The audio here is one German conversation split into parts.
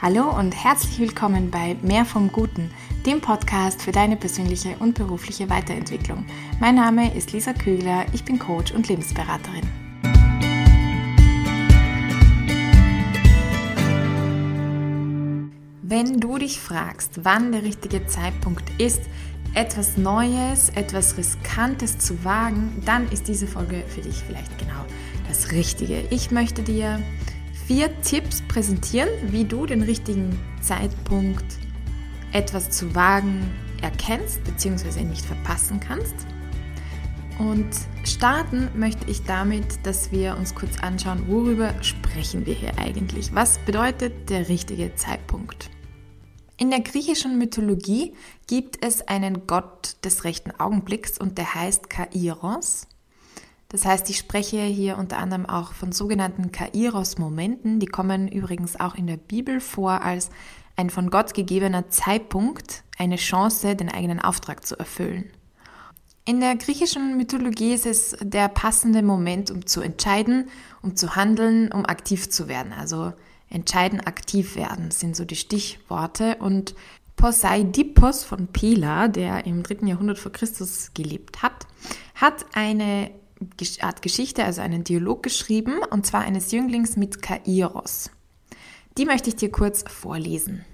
Hallo und herzlich willkommen bei Mehr vom Guten, dem Podcast für deine persönliche und berufliche Weiterentwicklung. Mein Name ist Lisa Kügler, ich bin Coach und Lebensberaterin. Wenn du dich fragst, wann der richtige Zeitpunkt ist, etwas Neues, etwas Riskantes zu wagen, dann ist diese Folge für dich vielleicht genau das Richtige. Ich möchte dir vier Tipps präsentieren, wie du den richtigen Zeitpunkt etwas zu wagen erkennst bzw. nicht verpassen kannst. Und starten möchte ich damit, dass wir uns kurz anschauen, worüber sprechen wir hier eigentlich? Was bedeutet der richtige Zeitpunkt? In der griechischen Mythologie gibt es einen Gott des rechten Augenblicks und der heißt Kairos. Das heißt, ich spreche hier unter anderem auch von sogenannten Kairos-Momenten. Die kommen übrigens auch in der Bibel vor als ein von Gott gegebener Zeitpunkt, eine Chance, den eigenen Auftrag zu erfüllen. In der griechischen Mythologie ist es der passende Moment, um zu entscheiden, um zu handeln, um aktiv zu werden. Also entscheiden, aktiv werden sind so die Stichworte. Und Poseidippos von Pela, der im dritten Jahrhundert vor Christus gelebt hat, hat eine Art Geschichte, also einen Dialog geschrieben, und zwar eines Jünglings mit Kairos. Die möchte ich dir kurz vorlesen.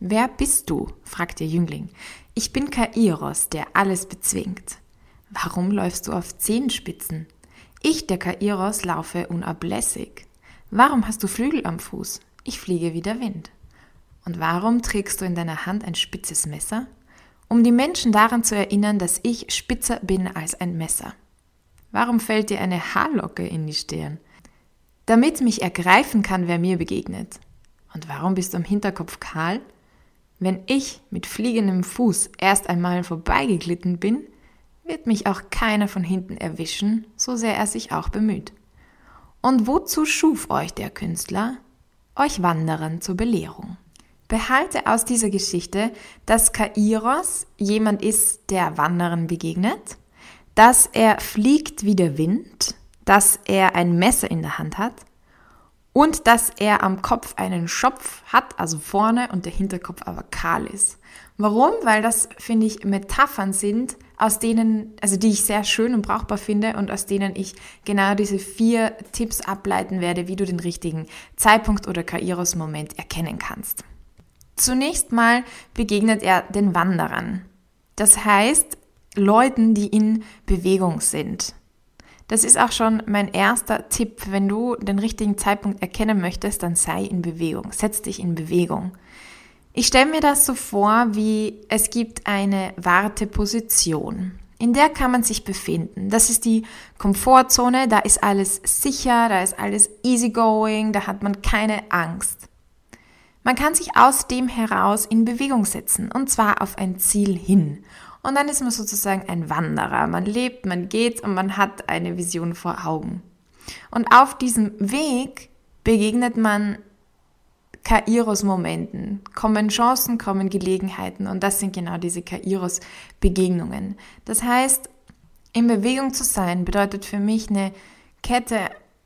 Wer bist du? fragt der Jüngling. Ich bin Kairos, der alles bezwingt. Warum läufst du auf Zehenspitzen? Ich, der Kairos, laufe unablässig. Warum hast du Flügel am Fuß? Ich fliege wie der Wind. Und warum trägst du in deiner Hand ein spitzes Messer? Um die Menschen daran zu erinnern, dass ich spitzer bin als ein Messer. Warum fällt dir eine Haarlocke in die Stirn? Damit mich ergreifen kann, wer mir begegnet. Und warum bist du am Hinterkopf kahl? Wenn ich mit fliegendem Fuß erst einmal vorbeigeglitten bin, wird mich auch keiner von hinten erwischen, so sehr er sich auch bemüht. Und wozu schuf euch der Künstler? Euch Wanderern zur Belehrung. Behalte aus dieser Geschichte, dass Kairos jemand ist, der Wanderern begegnet, dass er fliegt wie der Wind, dass er ein Messer in der Hand hat und dass er am Kopf einen Schopf hat, also vorne und der Hinterkopf aber kahl ist. Warum? Weil das, finde ich, Metaphern sind, aus denen, also die ich sehr schön und brauchbar finde und aus denen ich genau diese vier Tipps ableiten werde, wie du den richtigen Zeitpunkt oder Kairos-Moment erkennen kannst. Zunächst mal begegnet er den Wanderern. Das heißt, Leuten, die in Bewegung sind. Das ist auch schon mein erster Tipp. Wenn du den richtigen Zeitpunkt erkennen möchtest, dann sei in Bewegung. Setz dich in Bewegung. Ich stelle mir das so vor, wie es gibt eine Warteposition. In der kann man sich befinden. Das ist die Komfortzone, da ist alles sicher, da ist alles easygoing, da hat man keine Angst. Man kann sich aus dem heraus in Bewegung setzen, und zwar auf ein Ziel hin. Und dann ist man sozusagen ein Wanderer. Man lebt, man geht und man hat eine Vision vor Augen. Und auf diesem Weg begegnet man Kairos-Momenten, kommen Chancen, kommen Gelegenheiten und das sind genau diese Kairos-Begegnungen. Das heißt, in Bewegung zu sein bedeutet für mich eine Kette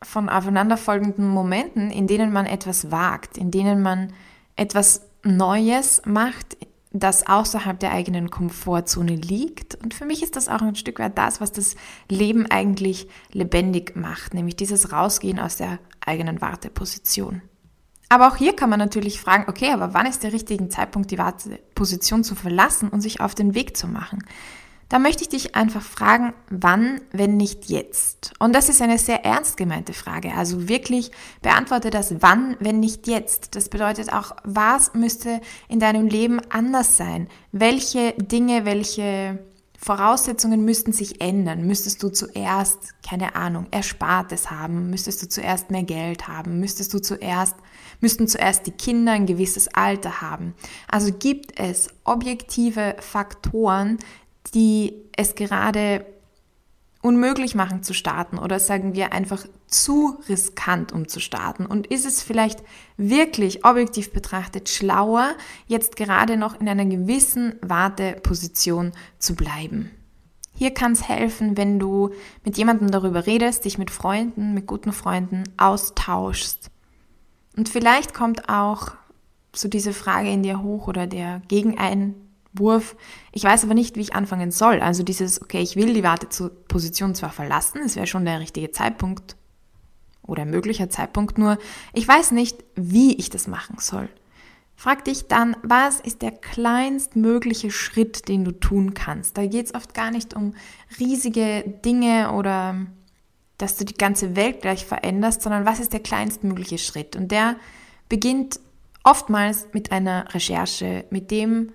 von aufeinanderfolgenden Momenten, in denen man etwas wagt, in denen man etwas Neues macht, das außerhalb der eigenen Komfortzone liegt. Und für mich ist das auch ein Stück weit das, was das Leben eigentlich lebendig macht, nämlich dieses Rausgehen aus der eigenen Warteposition. Aber auch hier kann man natürlich fragen, okay, aber wann ist der richtige Zeitpunkt, die Warteposition zu verlassen und sich auf den Weg zu machen? Da möchte ich dich einfach fragen, wann, wenn nicht jetzt? Und das ist eine sehr ernst gemeinte Frage. Also wirklich beantworte das wann, wenn nicht jetzt. Das bedeutet auch, was müsste in deinem Leben anders sein? Welche Dinge, welche Voraussetzungen müssten sich ändern. Müsstest du zuerst, keine Ahnung, Erspartes haben? Müsstest du zuerst mehr Geld haben? Müsstest du zuerst, müssten zuerst die Kinder ein gewisses Alter haben? Also gibt es objektive Faktoren, die es gerade unmöglich machen zu starten oder sagen wir einfach zu riskant, um zu starten? Und ist es vielleicht wirklich objektiv betrachtet schlauer, jetzt gerade noch in einer gewissen Warteposition zu bleiben? Hier kann es helfen, wenn du mit jemandem darüber redest, dich mit Freunden, mit guten Freunden austauschst. Und vielleicht kommt auch so diese Frage in dir hoch oder der Gegeneinwurf. Ich weiß aber nicht, wie ich anfangen soll. Also dieses, okay, ich will die Warteposition zwar verlassen, es wäre schon der richtige Zeitpunkt oder ein möglicher Zeitpunkt, nur ich weiß nicht, wie ich das machen soll. Frag dich dann, was ist der kleinstmögliche Schritt, den du tun kannst? Da geht es oft gar nicht um riesige Dinge oder dass du die ganze Welt gleich veränderst, sondern was ist der kleinstmögliche Schritt? Und der beginnt oftmals mit einer Recherche, mit dem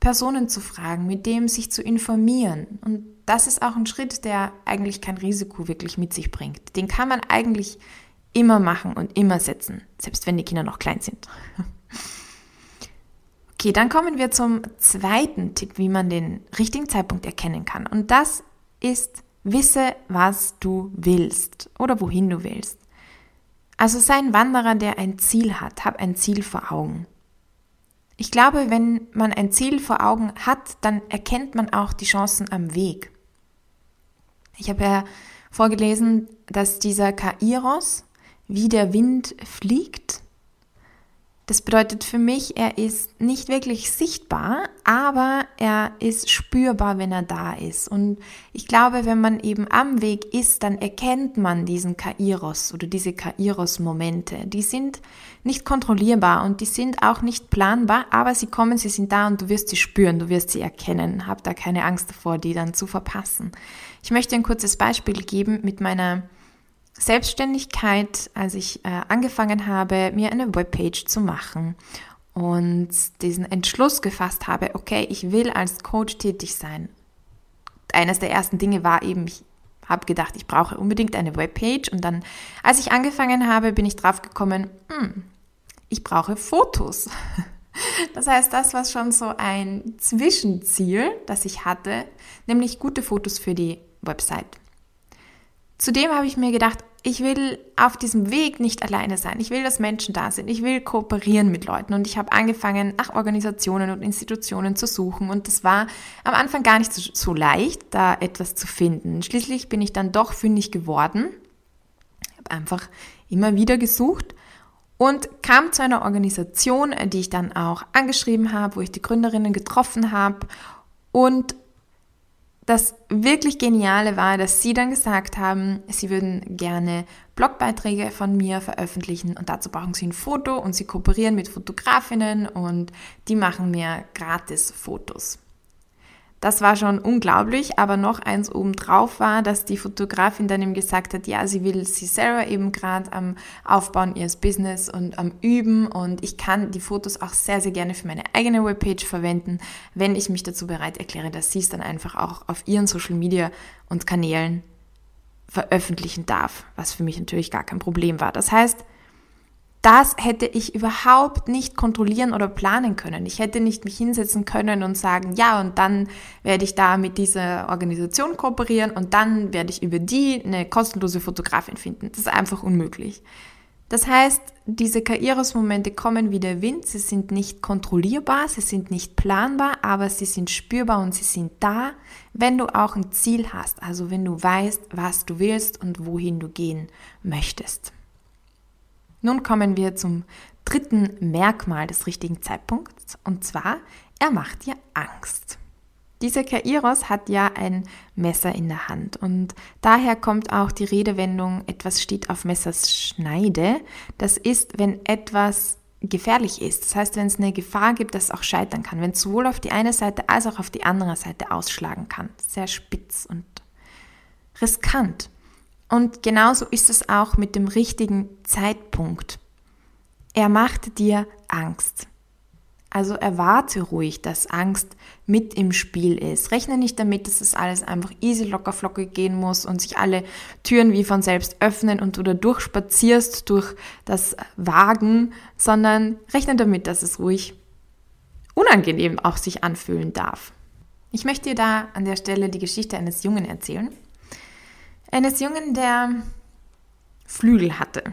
Personen zu fragen, mit dem sich zu informieren. Und das ist auch ein Schritt, der eigentlich kein Risiko wirklich mit sich bringt. Den kann man eigentlich immer machen und immer setzen, selbst wenn die Kinder noch klein sind. Okay, dann kommen wir zum zweiten Tipp, wie man den richtigen Zeitpunkt erkennen kann. Und das ist, wisse, was du willst oder wohin du willst. Also sei ein Wanderer, der ein Ziel hat, hab ein Ziel vor Augen. Ich glaube, wenn man ein Ziel vor Augen hat, dann erkennt man auch die Chancen am Weg. Ich habe ja vorgelesen, dass dieser Kairos wie der Wind fliegt das bedeutet für mich, er ist nicht wirklich sichtbar, aber er ist spürbar, wenn er da ist. Und ich glaube, wenn man eben am Weg ist, dann erkennt man diesen Kairos oder diese Kairos-Momente. Die sind nicht kontrollierbar und die sind auch nicht planbar, aber sie kommen, sie sind da und du wirst sie spüren, du wirst sie erkennen. Hab da keine Angst davor, die dann zu verpassen. Ich möchte ein kurzes Beispiel geben mit meiner Selbstständigkeit, als ich äh, angefangen habe, mir eine Webpage zu machen und diesen Entschluss gefasst habe, okay, ich will als Coach tätig sein. Eines der ersten Dinge war eben, ich habe gedacht, ich brauche unbedingt eine Webpage und dann, als ich angefangen habe, bin ich drauf gekommen, hm, ich brauche Fotos. Das heißt, das war schon so ein Zwischenziel, das ich hatte, nämlich gute Fotos für die Website. Zudem habe ich mir gedacht, ich will auf diesem Weg nicht alleine sein. Ich will, dass Menschen da sind. Ich will kooperieren mit Leuten. Und ich habe angefangen, nach Organisationen und Institutionen zu suchen. Und das war am Anfang gar nicht so, so leicht, da etwas zu finden. Schließlich bin ich dann doch fündig geworden. Ich habe einfach immer wieder gesucht und kam zu einer Organisation, die ich dann auch angeschrieben habe, wo ich die Gründerinnen getroffen habe und das wirklich Geniale war, dass sie dann gesagt haben, sie würden gerne Blogbeiträge von mir veröffentlichen und dazu brauchen sie ein Foto und sie kooperieren mit Fotografinnen und die machen mir gratis Fotos. Das war schon unglaublich, aber noch eins obendrauf war, dass die Fotografin dann ihm gesagt hat, ja, sie will sie selber eben gerade am Aufbauen ihres Business und am Üben und ich kann die Fotos auch sehr, sehr gerne für meine eigene Webpage verwenden, wenn ich mich dazu bereit erkläre, dass sie es dann einfach auch auf ihren Social Media und Kanälen veröffentlichen darf, was für mich natürlich gar kein Problem war. Das heißt, das hätte ich überhaupt nicht kontrollieren oder planen können. Ich hätte nicht mich hinsetzen können und sagen, ja, und dann werde ich da mit dieser Organisation kooperieren und dann werde ich über die eine kostenlose Fotografin finden. Das ist einfach unmöglich. Das heißt, diese Kairos-Momente kommen wie der Wind, sie sind nicht kontrollierbar, sie sind nicht planbar, aber sie sind spürbar und sie sind da, wenn du auch ein Ziel hast, also wenn du weißt, was du willst und wohin du gehen möchtest. Nun kommen wir zum dritten Merkmal des richtigen Zeitpunkts und zwar, er macht dir Angst. Dieser Kairos hat ja ein Messer in der Hand und daher kommt auch die Redewendung, etwas steht auf Messers Schneide. Das ist, wenn etwas gefährlich ist. Das heißt, wenn es eine Gefahr gibt, dass es auch scheitern kann, wenn es sowohl auf die eine Seite als auch auf die andere Seite ausschlagen kann. Sehr spitz und riskant. Und genauso ist es auch mit dem richtigen Zeitpunkt. Er macht dir Angst. Also erwarte ruhig, dass Angst mit im Spiel ist. Rechne nicht damit, dass es alles einfach easy locker flockig gehen muss und sich alle Türen wie von selbst öffnen und du da durchspazierst durch das Wagen, sondern rechne damit, dass es ruhig unangenehm auch sich anfühlen darf. Ich möchte dir da an der Stelle die Geschichte eines Jungen erzählen eines Jungen, der Flügel hatte.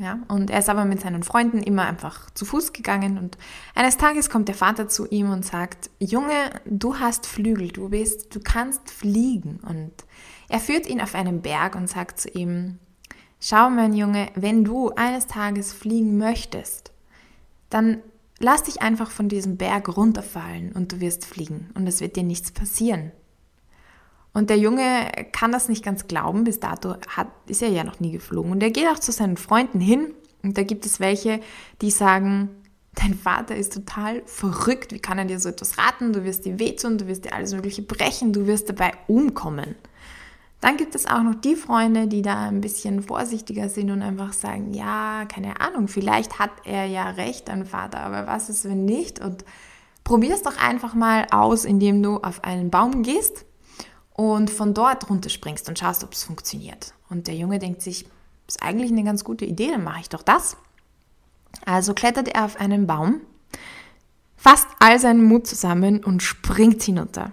Ja, und er ist aber mit seinen Freunden immer einfach zu Fuß gegangen und eines Tages kommt der Vater zu ihm und sagt, Junge, du hast Flügel, du bist, du kannst fliegen. Und er führt ihn auf einen Berg und sagt zu ihm, schau mein Junge, wenn du eines Tages fliegen möchtest, dann lass dich einfach von diesem Berg runterfallen und du wirst fliegen und es wird dir nichts passieren. Und der Junge kann das nicht ganz glauben, bis dato hat, ist er ja noch nie geflogen. Und er geht auch zu seinen Freunden hin und da gibt es welche, die sagen, dein Vater ist total verrückt, wie kann er dir so etwas raten? Du wirst dir wehtun, du wirst dir alles Mögliche brechen, du wirst dabei umkommen. Dann gibt es auch noch die Freunde, die da ein bisschen vorsichtiger sind und einfach sagen, ja, keine Ahnung, vielleicht hat er ja recht, dein Vater, aber was ist, wenn nicht? Und probier es doch einfach mal aus, indem du auf einen Baum gehst und von dort runterspringst und schaust, ob es funktioniert. Und der Junge denkt sich, ist eigentlich eine ganz gute Idee, dann mache ich doch das. Also klettert er auf einen Baum, fasst all seinen Mut zusammen und springt hinunter.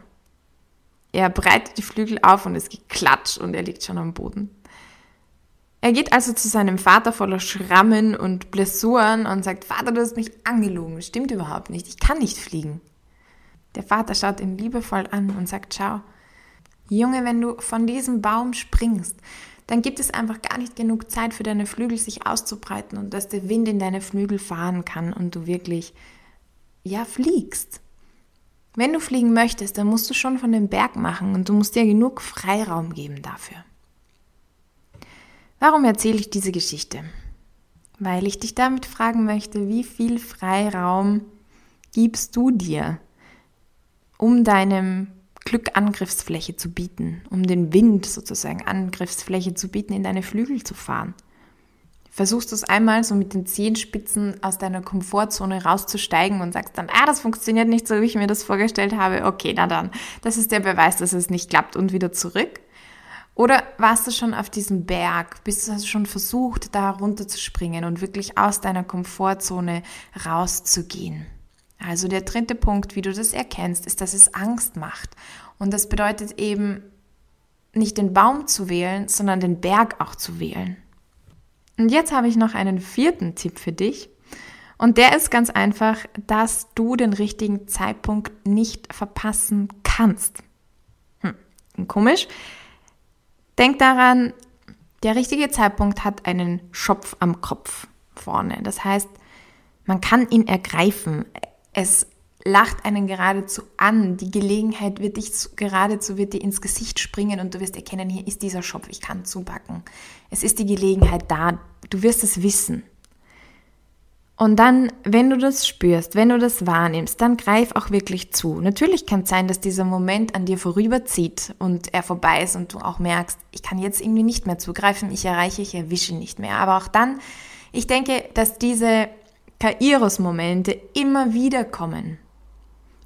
Er breitet die Flügel auf und es geklatscht und er liegt schon am Boden. Er geht also zu seinem Vater voller Schrammen und Blessuren und sagt, Vater, du hast mich angelogen, stimmt überhaupt nicht, ich kann nicht fliegen. Der Vater schaut ihn liebevoll an und sagt, schau, Junge, wenn du von diesem Baum springst, dann gibt es einfach gar nicht genug Zeit für deine Flügel sich auszubreiten und dass der Wind in deine Flügel fahren kann und du wirklich, ja, fliegst. Wenn du fliegen möchtest, dann musst du schon von dem Berg machen und du musst dir genug Freiraum geben dafür. Warum erzähle ich diese Geschichte? Weil ich dich damit fragen möchte, wie viel Freiraum gibst du dir, um deinem Glück Angriffsfläche zu bieten, um den Wind sozusagen Angriffsfläche zu bieten, in deine Flügel zu fahren. Versuchst du es einmal so mit den Zehenspitzen aus deiner Komfortzone rauszusteigen und sagst dann, ah, das funktioniert nicht so, wie ich mir das vorgestellt habe. Okay, na dann, das ist der Beweis, dass es nicht klappt und wieder zurück. Oder warst du schon auf diesem Berg? Bist du schon versucht, da runterzuspringen und wirklich aus deiner Komfortzone rauszugehen? Also der dritte Punkt, wie du das erkennst, ist, dass es Angst macht. Und das bedeutet eben nicht den Baum zu wählen, sondern den Berg auch zu wählen. Und jetzt habe ich noch einen vierten Tipp für dich. Und der ist ganz einfach, dass du den richtigen Zeitpunkt nicht verpassen kannst. Hm, komisch. Denk daran, der richtige Zeitpunkt hat einen Schopf am Kopf vorne. Das heißt, man kann ihn ergreifen. Es lacht einen geradezu an. Die Gelegenheit wird dich geradezu wird dir ins Gesicht springen und du wirst erkennen, hier ist dieser Schopf, ich kann zupacken. Es ist die Gelegenheit da. Du wirst es wissen. Und dann, wenn du das spürst, wenn du das wahrnimmst, dann greif auch wirklich zu. Natürlich kann es sein, dass dieser Moment an dir vorüberzieht und er vorbei ist und du auch merkst, ich kann jetzt irgendwie nicht mehr zugreifen, ich erreiche, ich erwische nicht mehr. Aber auch dann, ich denke, dass diese Kairos-Momente immer wieder kommen.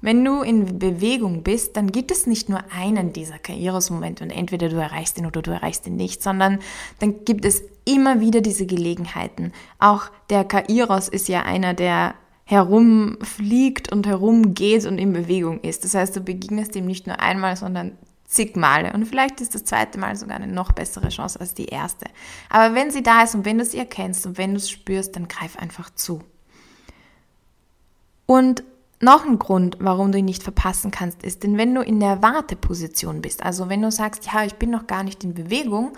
Wenn du in Bewegung bist, dann gibt es nicht nur einen dieser Kairos-Momente und entweder du erreichst ihn oder du erreichst ihn nicht, sondern dann gibt es immer wieder diese Gelegenheiten. Auch der Kairos ist ja einer, der herumfliegt und herumgeht und in Bewegung ist. Das heißt, du begegnest ihm nicht nur einmal, sondern zig Male. Und vielleicht ist das zweite Mal sogar eine noch bessere Chance als die erste. Aber wenn sie da ist und wenn du es erkennst und wenn du es spürst, dann greif einfach zu. Und noch ein Grund, warum du ihn nicht verpassen kannst, ist, denn wenn du in der Warteposition bist, also wenn du sagst, ja, ich bin noch gar nicht in Bewegung,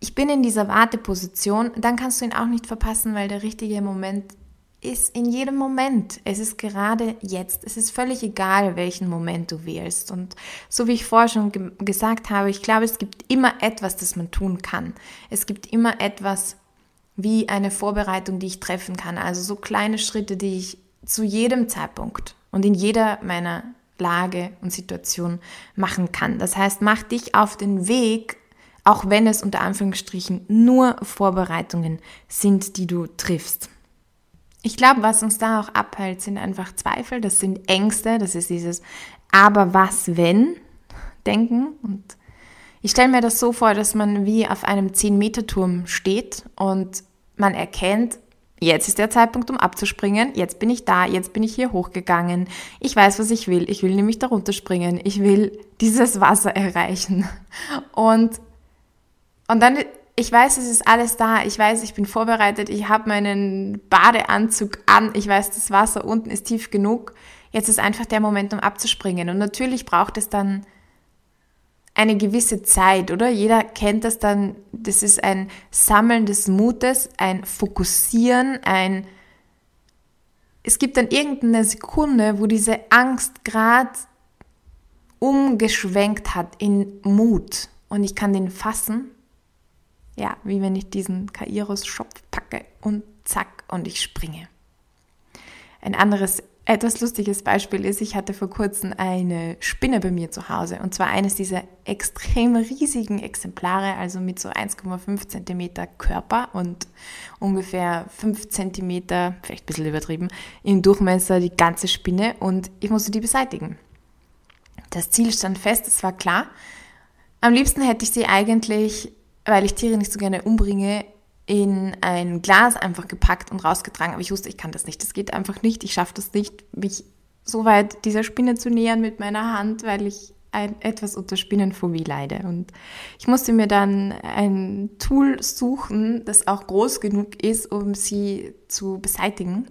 ich bin in dieser Warteposition, dann kannst du ihn auch nicht verpassen, weil der richtige Moment ist in jedem Moment. Es ist gerade jetzt. Es ist völlig egal, welchen Moment du wählst. Und so wie ich vorher schon ge gesagt habe, ich glaube, es gibt immer etwas, das man tun kann. Es gibt immer etwas wie eine Vorbereitung, die ich treffen kann. Also so kleine Schritte, die ich zu jedem Zeitpunkt und in jeder meiner Lage und Situation machen kann. Das heißt, mach dich auf den Weg, auch wenn es unter Anführungsstrichen nur Vorbereitungen sind, die du triffst. Ich glaube, was uns da auch abhält, sind einfach Zweifel, das sind Ängste, das ist dieses Aber was wenn denken. Und ich stelle mir das so vor, dass man wie auf einem 10-Meter-Turm steht und man erkennt, Jetzt ist der Zeitpunkt, um abzuspringen. Jetzt bin ich da. Jetzt bin ich hier hochgegangen. Ich weiß, was ich will. Ich will nämlich da runterspringen. Ich will dieses Wasser erreichen. Und, und dann, ich weiß, es ist alles da. Ich weiß, ich bin vorbereitet. Ich habe meinen Badeanzug an. Ich weiß, das Wasser unten ist tief genug. Jetzt ist einfach der Moment, um abzuspringen. Und natürlich braucht es dann eine gewisse Zeit, oder? Jeder kennt das dann, das ist ein Sammeln des Mutes, ein Fokussieren, ein es gibt dann irgendeine Sekunde, wo diese Angst gerade umgeschwenkt hat in Mut und ich kann den fassen. Ja, wie wenn ich diesen Kairos-Schopf packe und zack und ich springe. Ein anderes etwas lustiges Beispiel ist, ich hatte vor kurzem eine Spinne bei mir zu Hause und zwar eines dieser extrem riesigen Exemplare, also mit so 1,5 cm Körper und ungefähr 5 cm, vielleicht ein bisschen übertrieben, im Durchmesser die ganze Spinne und ich musste die beseitigen. Das Ziel stand fest, es war klar. Am liebsten hätte ich sie eigentlich, weil ich Tiere nicht so gerne umbringe, in ein Glas einfach gepackt und rausgetragen. Aber ich wusste, ich kann das nicht. Das geht einfach nicht. Ich schaffe das nicht, mich so weit dieser Spinne zu nähern mit meiner Hand, weil ich ein, etwas unter Spinnenphobie leide. Und ich musste mir dann ein Tool suchen, das auch groß genug ist, um sie zu beseitigen.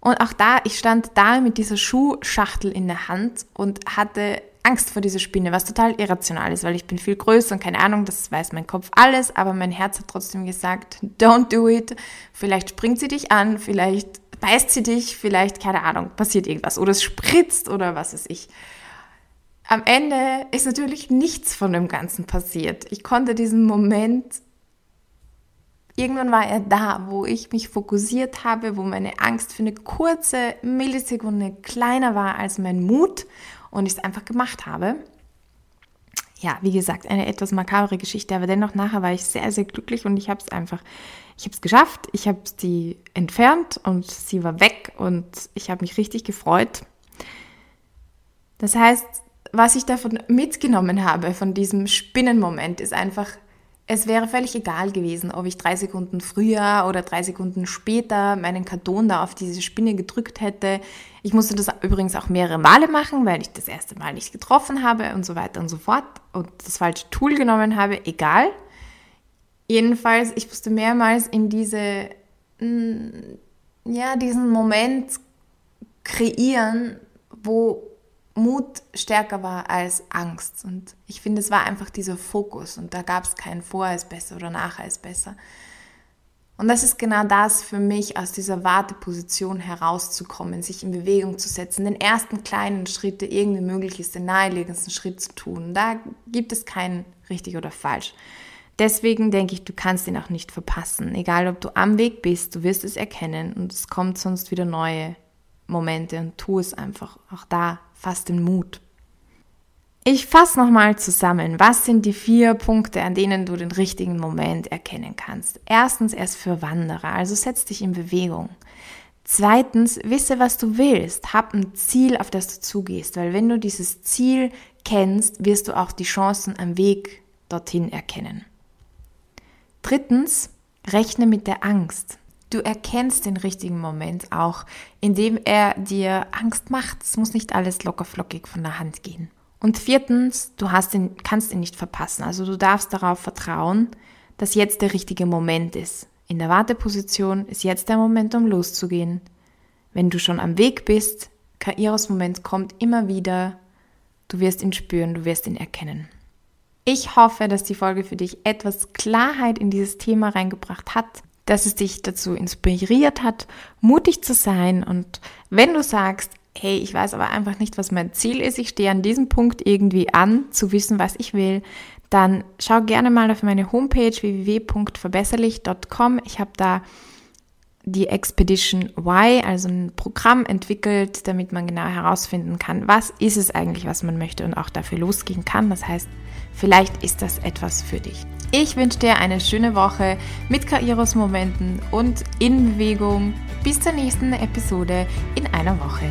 Und auch da, ich stand da mit dieser Schuhschachtel in der Hand und hatte Angst vor dieser Spinne, was total irrational ist, weil ich bin viel größer und keine Ahnung, das weiß mein Kopf alles, aber mein Herz hat trotzdem gesagt, don't do it. Vielleicht springt sie dich an, vielleicht beißt sie dich, vielleicht, keine Ahnung, passiert irgendwas oder es spritzt oder was weiß ich. Am Ende ist natürlich nichts von dem Ganzen passiert. Ich konnte diesen Moment, irgendwann war er da, wo ich mich fokussiert habe, wo meine Angst für eine kurze Millisekunde kleiner war als mein Mut und ich es einfach gemacht habe. Ja, wie gesagt, eine etwas makabre Geschichte, aber dennoch nachher war ich sehr, sehr glücklich und ich habe es einfach, ich habe es geschafft, ich habe sie entfernt und sie war weg und ich habe mich richtig gefreut. Das heißt, was ich davon mitgenommen habe, von diesem Spinnenmoment, ist einfach, es wäre völlig egal gewesen, ob ich drei Sekunden früher oder drei Sekunden später meinen Karton da auf diese Spinne gedrückt hätte. Ich musste das übrigens auch mehrere Male machen, weil ich das erste Mal nicht getroffen habe und so weiter und so fort und das falsche Tool genommen habe. Egal. Jedenfalls, ich musste mehrmals in diese, mm, ja, diesen Moment kreieren, wo Mut stärker war als Angst. Und ich finde, es war einfach dieser Fokus und da gab es kein Vorher ist besser oder Nachher ist besser. Und das ist genau das für mich, aus dieser Warteposition herauszukommen, sich in Bewegung zu setzen, den ersten kleinen Schritt, der irgendwie möglich ist, den naheliegendsten Schritt zu tun. Da gibt es keinen richtig oder falsch. Deswegen denke ich, du kannst ihn auch nicht verpassen. Egal, ob du am Weg bist, du wirst es erkennen und es kommt sonst wieder neue Momente und tu es einfach. Auch da, fass den Mut. Ich fasse nochmal zusammen. Was sind die vier Punkte, an denen du den richtigen Moment erkennen kannst? Erstens, erst für Wanderer, also setz dich in Bewegung. Zweitens, wisse, was du willst. Hab ein Ziel, auf das du zugehst, weil wenn du dieses Ziel kennst, wirst du auch die Chancen am Weg dorthin erkennen. Drittens, rechne mit der Angst. Du erkennst den richtigen Moment auch, indem er dir Angst macht. Es muss nicht alles lockerflockig von der Hand gehen. Und viertens, du ihn, kannst ihn nicht verpassen. Also du darfst darauf vertrauen, dass jetzt der richtige Moment ist. In der Warteposition ist jetzt der Moment, um loszugehen. Wenn du schon am Weg bist, Kairos Moment kommt immer wieder. Du wirst ihn spüren, du wirst ihn erkennen. Ich hoffe, dass die Folge für dich etwas Klarheit in dieses Thema reingebracht hat dass es dich dazu inspiriert hat, mutig zu sein. Und wenn du sagst, hey, ich weiß aber einfach nicht, was mein Ziel ist, ich stehe an diesem Punkt irgendwie an, zu wissen, was ich will, dann schau gerne mal auf meine Homepage www.verbesserlich.com. Ich habe da die Expedition Y, also ein Programm entwickelt, damit man genau herausfinden kann, was ist es eigentlich, was man möchte und auch dafür losgehen kann. Das heißt, vielleicht ist das etwas für dich. Ich wünsche dir eine schöne Woche mit Kairos-Momenten und in Bewegung. Bis zur nächsten Episode in einer Woche.